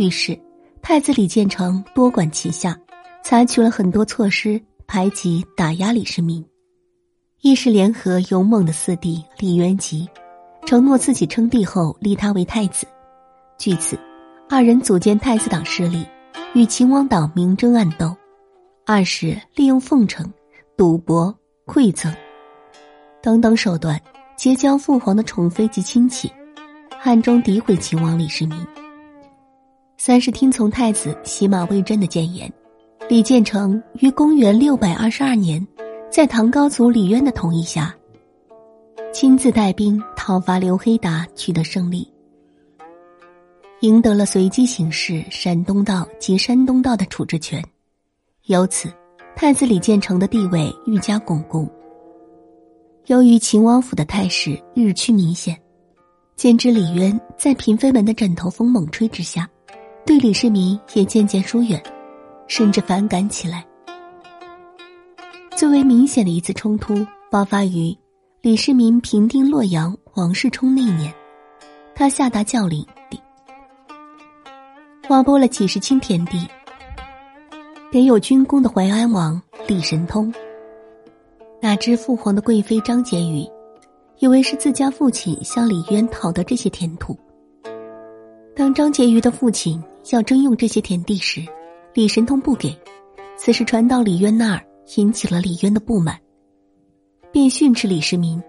于是，太子李建成多管齐下，采取了很多措施排挤打压李世民。一是联合勇猛的四弟李元吉，承诺自己称帝后立他为太子。据此，二人组建太子党势力，与秦王党明争暗斗。二是利用奉承、赌博、馈赠等等手段，结交父皇的宠妃及亲戚，暗中诋毁秦王李世民。三是听从太子洗马魏真的谏言，李建成于公元六百二十二年，在唐高祖李渊的同意下，亲自带兵讨伐刘黑达，取得胜利，赢得了随机行事山东道及山东道的处置权。由此，太子李建成的地位愈加巩固。由于秦王府的态势日趋明显，兼之李渊在嫔妃们的枕头风猛吹之下。对李世民也渐渐疏远，甚至反感起来。最为明显的一次冲突爆发于李世民平定洛阳王世充那年，他下达教令，划拨了几十顷田地给有军功的淮安王李神通。哪知父皇的贵妃张婕妤以为是自家父亲向李渊讨得这些田土，当张婕妤的父亲。要征用这些田地时，李神通不给。此事传到李渊那儿，引起了李渊的不满，便训斥李世民。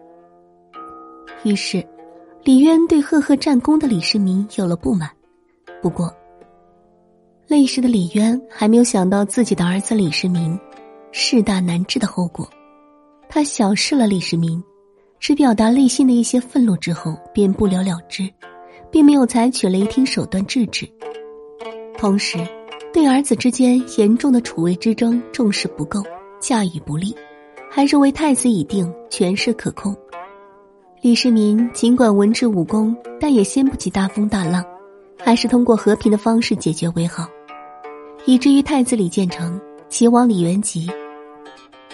于是，李渊对赫赫战功的李世民有了不满。不过，那时的李渊还没有想到自己的儿子李世民事大难治的后果，他小视了李世民，只表达内心的一些愤怒之后，便不了了之，并没有采取雷霆手段制止。同时，对儿子之间严重的储位之争重视不够，驾驭不力，还认为太子已定，权势可控。李世民尽管文治武功，但也掀不起大风大浪，还是通过和平的方式解决为好，以至于太子李建成、秦王李元吉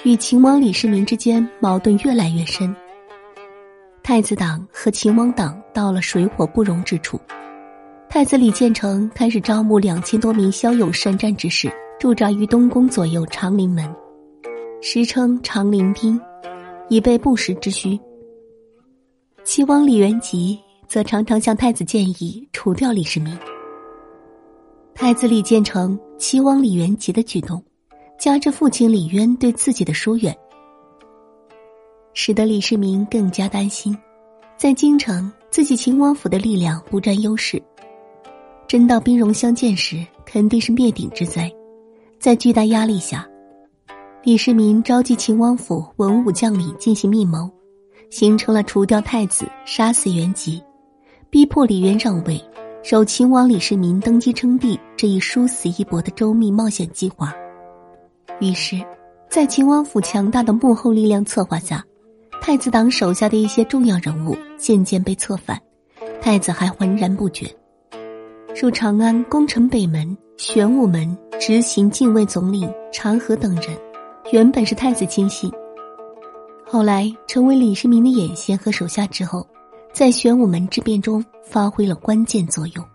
与秦王李世民之间矛盾越来越深，太子党和秦王党到了水火不容之处。太子李建成开始招募两千多名骁勇善战之士，驻扎于东宫左右长陵门，时称长陵兵，以备不时之需。齐王李元吉则常常向太子建议除掉李世民。太子李建成、齐王李元吉的举动，加之父亲李渊对自己的疏远，使得李世民更加担心，在京城自己秦王府的力量不占优势。真到兵戎相见时，肯定是灭顶之灾。在巨大压力下，李世民召集秦王府文武将领进行密谋，形成了除掉太子、杀死元吉、逼迫李渊让位、守秦王李世民登基称帝这一殊死一搏的周密冒险计划。于是，在秦王府强大的幕后力量策划下，太子党手下的一些重要人物渐渐被策反，太子还浑然不觉。入长安攻城北门、玄武门执行禁卫总领长河等人，原本是太子亲信，后来成为李世民的眼线和手下之后，在玄武门之变中发挥了关键作用。